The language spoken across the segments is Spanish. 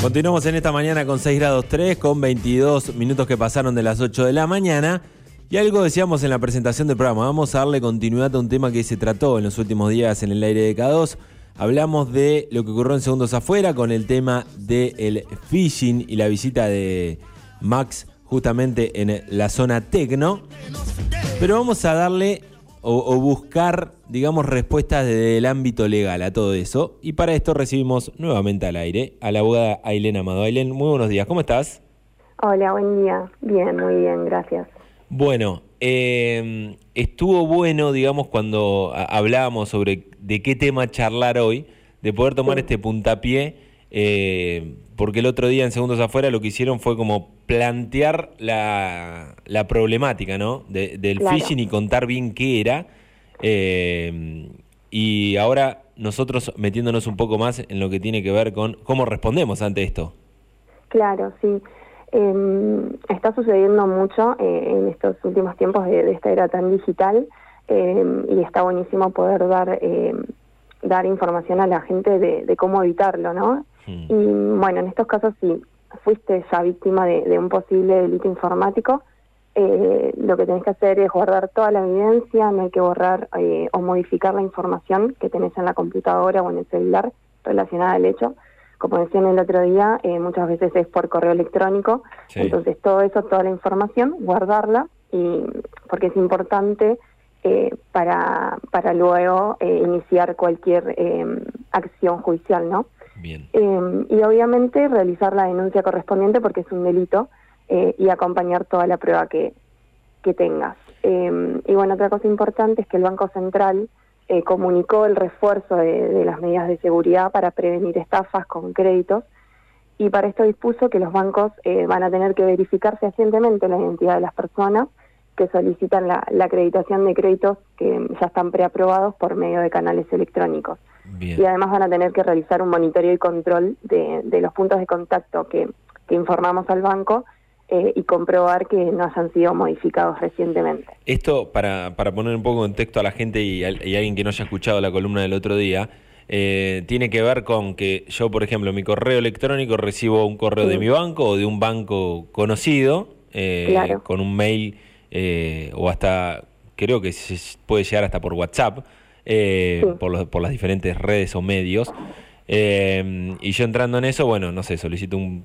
Continuamos en esta mañana con 6 grados 3, con 22 minutos que pasaron de las 8 de la mañana. Y algo decíamos en la presentación del programa, vamos a darle continuidad a un tema que se trató en los últimos días en el aire de K2. Hablamos de lo que ocurrió en Segundos Afuera con el tema del phishing y la visita de Max justamente en la zona tecno. Pero vamos a darle o, buscar, digamos, respuestas desde el ámbito legal a todo eso. Y para esto recibimos nuevamente al aire a la abogada Ailén Amado. Ailén, muy buenos días, ¿cómo estás? Hola, buen día. Bien, muy bien, gracias. Bueno, eh, estuvo bueno, digamos, cuando hablábamos sobre de qué tema charlar hoy, de poder tomar este puntapié, eh, porque el otro día en Segundos Afuera lo que hicieron fue como plantear la, la problemática, ¿no? del phishing y contar bien qué era. Eh, y ahora nosotros metiéndonos un poco más en lo que tiene que ver con cómo respondemos ante esto. Claro, sí. Eh, está sucediendo mucho eh, en estos últimos tiempos de, esta era tan digital em, y está buenísimo poder dar em, dar información a la gente de, cómo evitarlo, ¿no? Y bueno, en estos casos si fuiste ya víctima de, un posible delito informático, eh, lo que tenés que hacer es guardar toda la evidencia, no hay que borrar eh, o modificar la información que tenés en la computadora o en el celular relacionada al hecho. Como decía en el otro día, eh, muchas veces es por correo electrónico, entonces todo eso, toda la información, guardarla, y porque es importante para, para luego iniciar cualquier acción judicial, ¿no? Bien. y obviamente realizar la denuncia correspondiente porque es un delito y acompañar toda la prueba que, que tengas. y bueno, otra cosa importante es que el Banco Central eh, comunicó el refuerzo de, las medidas de seguridad para prevenir estafas con créditos y para esto dispuso que los bancos eh, van a tener que verificar fehacientemente la identidad de las personas que solicitan la, acreditación de créditos que ya están preaprobados por medio de canales electrónicos. Y además van a tener que realizar un monitoreo y control de, de los puntos de contacto que, que informamos al banco eh, y comprobar que no hayan sido modificados recientemente. Esto, para, para poner un poco en texto a la gente y, a, alguien que no haya escuchado la columna del otro día, eh, tiene que ver con que yo, por ejemplo, mi correo electrónico recibo un correo de mi banco o de un banco conocido, eh, con un mail o hasta, creo que se puede llegar hasta por WhatsApp, por, por las diferentes redes o medios. y yo entrando en eso, bueno, no sé, solicito un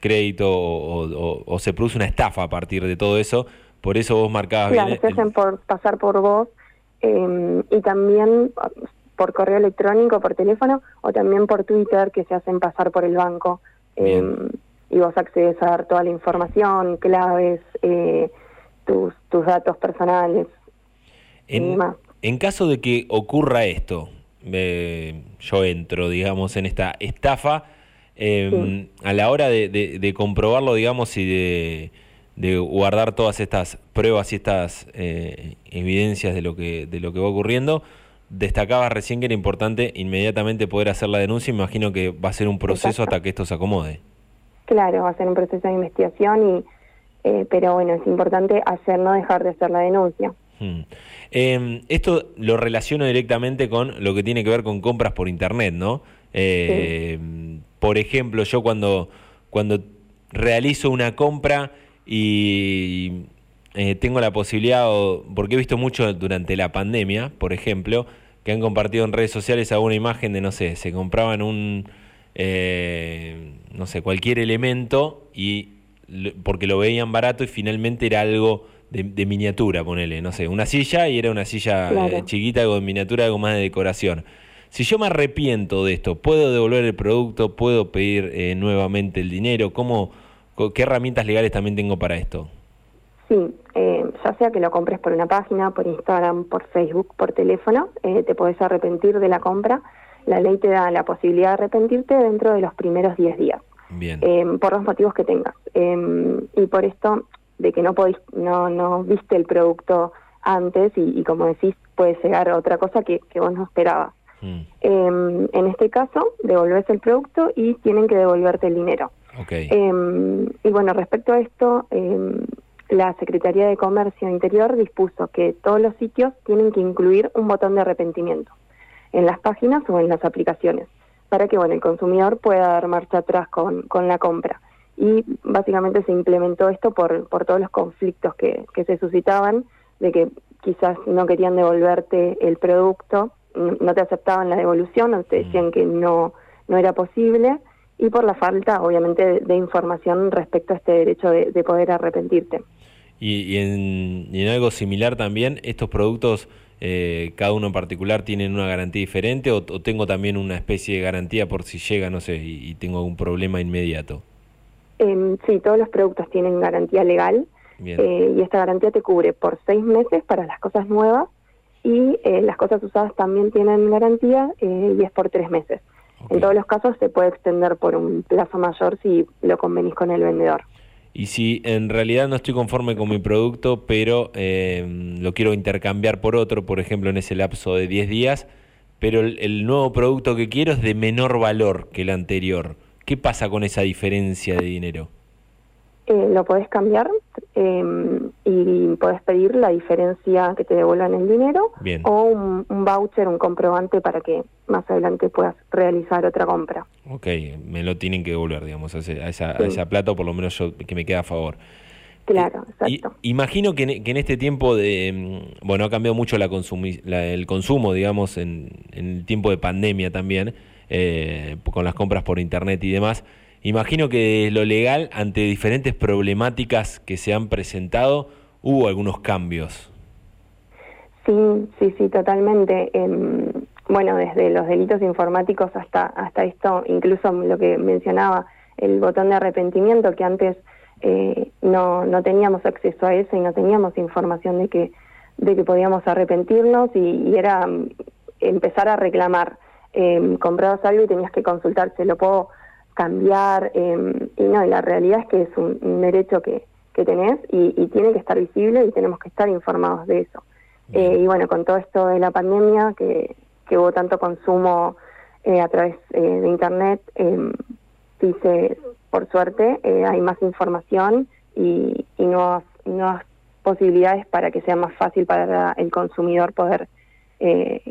crédito o, se produce una estafa a partir de todo eso. Por eso vos marcabas claro, se hacen por pasar por vos em, y también por correo electrónico, por teléfono o también por Twitter que se hacen pasar por el banco. Em, y vos accedes a dar toda la información, claves, eh, tus, tus datos personales. En, en caso de que ocurra esto, eh, yo entro, digamos, en esta estafa, Em, a la hora de, comprobarlo, digamos, y de, guardar todas estas pruebas y estas eh, evidencias de lo, que, de lo que va ocurriendo, destacabas recién que era importante inmediatamente poder hacer la denuncia. Imagino que va a ser un proceso hasta que esto se acomode. Claro, va a ser un proceso de investigación, y, eh, pero bueno, es importante hacer, no dejar de hacer la denuncia. Hmm. Em, esto lo relaciono directamente con lo que tiene que ver con compras por Internet, ¿no? Eh, por ejemplo, yo cuando, cuando realizo una compra y eh, tengo la posibilidad, porque he visto mucho durante la pandemia, por ejemplo, que han compartido en redes sociales alguna imagen de, no sé, se compraban un, eh, no sé, cualquier elemento y porque lo veían barato y finalmente era algo de, miniatura, ponele, no sé, una silla y era una silla chiquita, algo de miniatura, algo más de decoración. Si yo me arrepiento de esto, ¿puedo devolver el producto? ¿Puedo pedir eh, nuevamente el dinero? ¿Cómo, ¿Qué herramientas legales también tengo para esto? Sí, eh, ya sea que lo compres por una página, por Instagram, por Facebook, por teléfono, eh, te puedes arrepentir de la compra. La ley te da la posibilidad de arrepentirte dentro de los primeros 10 días. Bien. por los motivos que tengas. y por esto, de que no, podís, no, no viste el producto antes y, como decís, puede llegar a otra cosa que, que vos no esperabas. Mm. Em, en este caso, devolves el producto y tienen que devolverte el dinero. Em, y bueno, respecto a esto, la Secretaría de Comercio Interior dispuso que todos los sitios tienen que incluir un botón de arrepentimiento en las páginas o en las aplicaciones. Para que bueno el consumidor pueda dar marcha atrás con, con la compra. Y básicamente se implementó esto por, por todos los conflictos que, que se suscitaban, de que quizás no querían devolverte el producto, no te aceptaban la devolución o te decían que no, no era posible, y por la falta, obviamente, de, información respecto a este derecho de, poder arrepentirte. Y, en, y, en, algo similar también, estos productos eh, cada uno en particular tienen una garantía diferente o, tengo también una especie de garantía por si llega, no sé, y, tengo algún problema inmediato? Eh, sí, todos los productos tienen garantía legal eh, y esta garantía te cubre por seis meses para las cosas nuevas y eh, las cosas usadas también tienen garantía y es por tres meses. En todos los casos se puede extender por un plazo mayor si lo convenís con el vendedor. Y si en realidad no estoy conforme con mi producto, pero eh, lo quiero intercambiar por otro, por ejemplo, en ese lapso de 10 días, pero el, nuevo producto que quiero es de menor valor que el anterior, ¿qué pasa con esa diferencia de dinero? Eh, lo podés cambiar eh, y podés pedir la diferencia que te devuelvan el dinero o un, voucher, un comprobante para que más adelante puedas realizar otra compra. Ok, me lo tienen que devolver, digamos, a, esa, a esa plata, o por lo menos yo, que me queda a favor. Claro, exacto. imagino que en, este tiempo de, mm, bueno, ha cambiado mucho la, el consumo, digamos, en, el tiempo de pandemia también, eh, con las compras por internet y demás. Imagino que lo legal, ante diferentes problemáticas que se han presentado, hubo algunos cambios. Sí, sí, sí, totalmente. Em, bueno, desde los delitos informáticos hasta, hasta esto, incluso lo que mencionaba, el botón de arrepentimiento, que antes eh, no, no teníamos acceso a eso y no teníamos información de que, de que podíamos arrepentirnos y, era mm, empezar a reclamar. Eh, comprabas algo y tenías que consultar, ¿se lo puedo cambiar? Em, y no, y la realidad es que es un, derecho que, que tenés y, y, tiene que estar visible y tenemos que estar informados de eso. Eh, y bueno, con todo esto de la pandemia, que, que hubo tanto consumo eh, a través eh, de Internet, eh, dice, por suerte, eh, hay más información y, y nuevas, nuevas posibilidades para que sea más fácil para el consumidor poder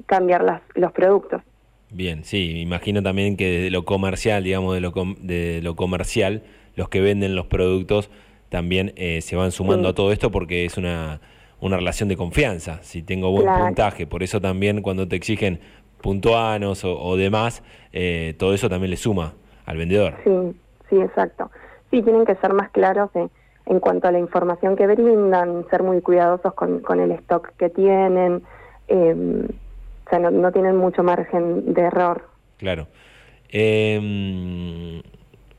cambiar las, los productos. Bien, sí, imagino también que desde lo comercial, digamos, de lo, de lo comercial, los que venden los productos también se van sumando a todo esto porque es una una relación de confianza, si tengo buen puntaje. Por eso también cuando te exigen puntuanos o, demás, eh, todo eso también le suma al vendedor. Sí, sí, exacto. Sí, tienen que ser más claros en cuanto a la información que brindan, ser muy cuidadosos con, con el stock que tienen. Em, o sea, no, tienen mucho margen de error. Claro. Em,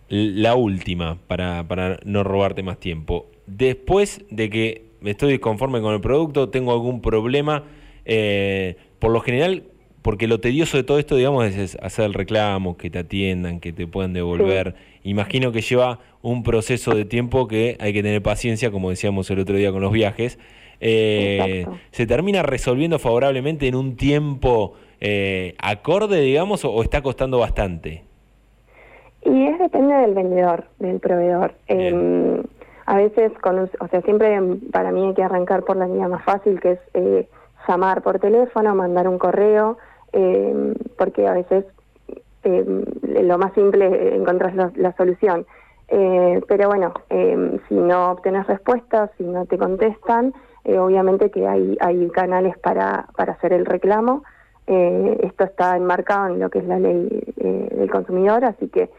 la última, para, para no robarte más tiempo. Después de que estoy disconforme con el producto, tengo algún problema. Eh, por lo general, porque lo tedioso de todo esto, digamos, es, hacer el reclamo, que te atiendan, que te puedan devolver. Imagino que lleva un proceso de tiempo que hay que tener paciencia, como decíamos el otro día con los viajes. Eh, ¿Se termina resolviendo favorablemente en un tiempo eh, acorde, digamos, o, está costando bastante? Y es depende del vendedor, del proveedor a veces, con, o sea, siempre para mí hay que arrancar por la línea más fácil, que es eh, llamar por teléfono, mandar un correo, eh, porque a veces eh, lo más simple encontrar la, la solución. Pero bueno, si no obtienes respuestas, si no te contestan, obviamente que hay, canales para, para hacer el reclamo. esto está enmarcado en lo que es la ley del consumidor, así que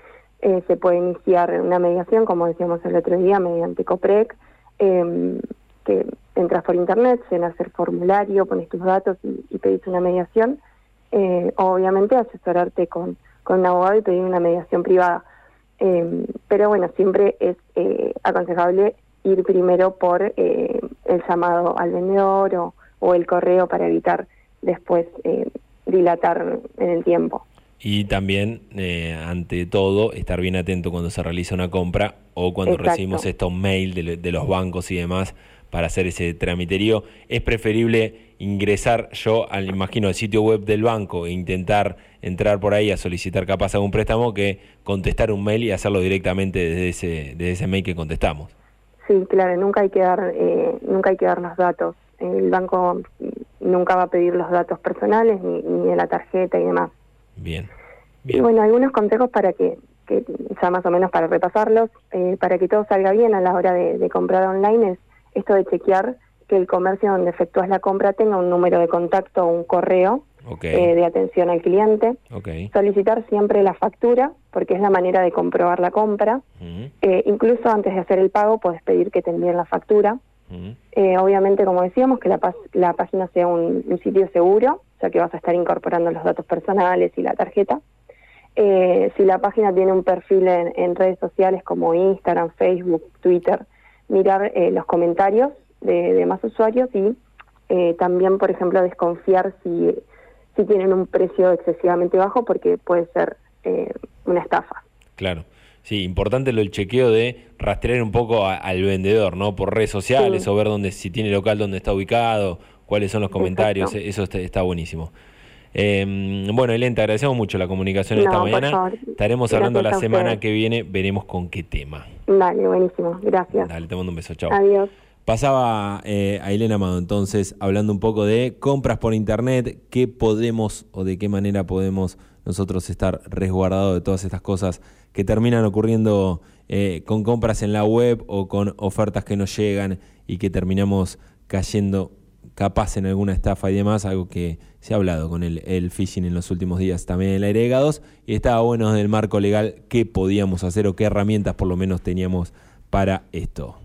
eh, se puede iniciar una mediación, como decíamos el otro día, mediante COPREC, em, que entras por internet, llenas el formulario, pones tus datos y, pedís una mediación. Eh, obviamente asesorarte con, con un abogado y pedir una mediación privada. Em, pero bueno, siempre es eh, aconsejable ir primero por el llamado al vendedor o, o el correo para evitar después dilatar en el tiempo. Y también, eh, ante todo, estar bien atento cuando se realiza una compra o cuando recibimos estos mails de, los bancos y demás para hacer ese tramiterío. Es preferible ingresar yo al, imagino, al sitio web del banco e intentar entrar por ahí a solicitar capaz algún préstamo que contestar un mail y hacerlo directamente desde ese, desde ese mail que contestamos. Sí, claro, nunca hay que dar, eh, nunca hay que dar los datos. El banco nunca va a pedir los datos personales ni, ni de la tarjeta y demás. Bien. Y bueno, algunos consejos para que, que ya más o menos para repasarlos, eh, para que todo salga bien a la hora de, comprar online es esto de chequear que el comercio donde efectúas la compra tenga un número de contacto o un correo eh, de atención al cliente. Solicitar siempre la factura, porque es la manera de comprobar la compra. Eh, incluso antes de hacer el pago, puedes pedir que te envíen la factura. obviamente, como decíamos, que la, la página sea un, un, sitio seguro, ya que vas a estar incorporando los datos personales y la tarjeta. Eh, si la página tiene un perfil en, redes sociales como Instagram, Facebook, Twitter, mirar eh, los comentarios de, de, más usuarios y eh, también, por ejemplo, desconfiar si, si tienen un precio excesivamente bajo porque puede ser una estafa. Claro. Sí, importante lo del chequeo de rastrear un poco al vendedor, ¿no? Por redes sociales o ver dónde, si tiene local, dónde está ubicado, cuáles son los comentarios, eso está buenísimo. Eh, bueno, Elena, te agradecemos mucho la comunicación esta mañana. Estaremos hablando la semana que viene, veremos con qué tema. Dale, buenísimo, gracias. Dale, te mando un beso, chao. Adiós. Pasaba eh, a Elena Amado entonces hablando un poco de compras por internet, qué podemos o de qué manera podemos nosotros estar resguardados de todas estas cosas que terminan ocurriendo eh, con compras en la web o con ofertas que nos llegan y que terminamos cayendo capaz en alguna estafa y demás, algo que se ha hablado con el, el phishing en los últimos días también en la agregados y estaba bueno del marco legal qué podíamos hacer o qué herramientas por lo menos teníamos para esto.